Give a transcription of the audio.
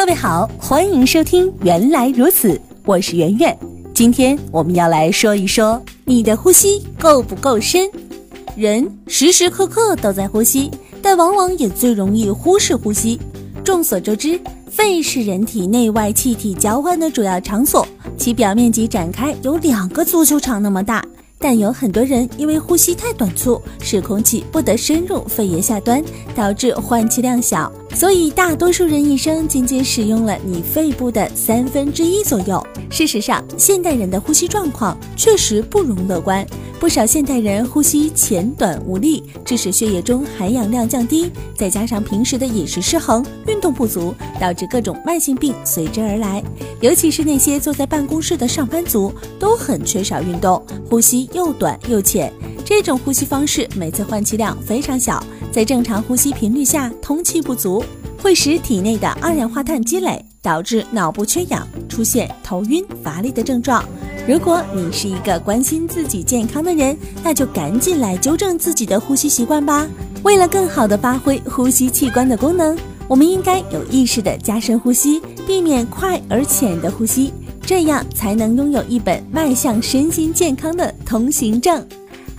各位好，欢迎收听《原来如此》，我是圆圆。今天我们要来说一说你的呼吸够不够深。人时时刻刻都在呼吸，但往往也最容易忽视呼吸。众所周知，肺是人体内外气体交换的主要场所，其表面积展开有两个足球场那么大。但有很多人因为呼吸太短促，使空气不得深入肺叶下端，导致换气量小。所以大多数人一生仅仅使用了你肺部的三分之一左右。事实上，现代人的呼吸状况确实不容乐观。不少现代人呼吸浅短无力，致使血液中含氧量降低，再加上平时的饮食失衡、运动不足，导致各种慢性病随之而来。尤其是那些坐在办公室的上班族，都很缺少运动，呼吸又短又浅。这种呼吸方式每次换气量非常小，在正常呼吸频率下，通气不足，会使体内的二氧化碳积累，导致脑部缺氧，出现头晕、乏力的症状。如果你是一个关心自己健康的人，那就赶紧来纠正自己的呼吸习惯吧。为了更好地发挥呼吸器官的功能，我们应该有意识的加深呼吸，避免快而浅的呼吸，这样才能拥有一本迈向身心健康的通行证。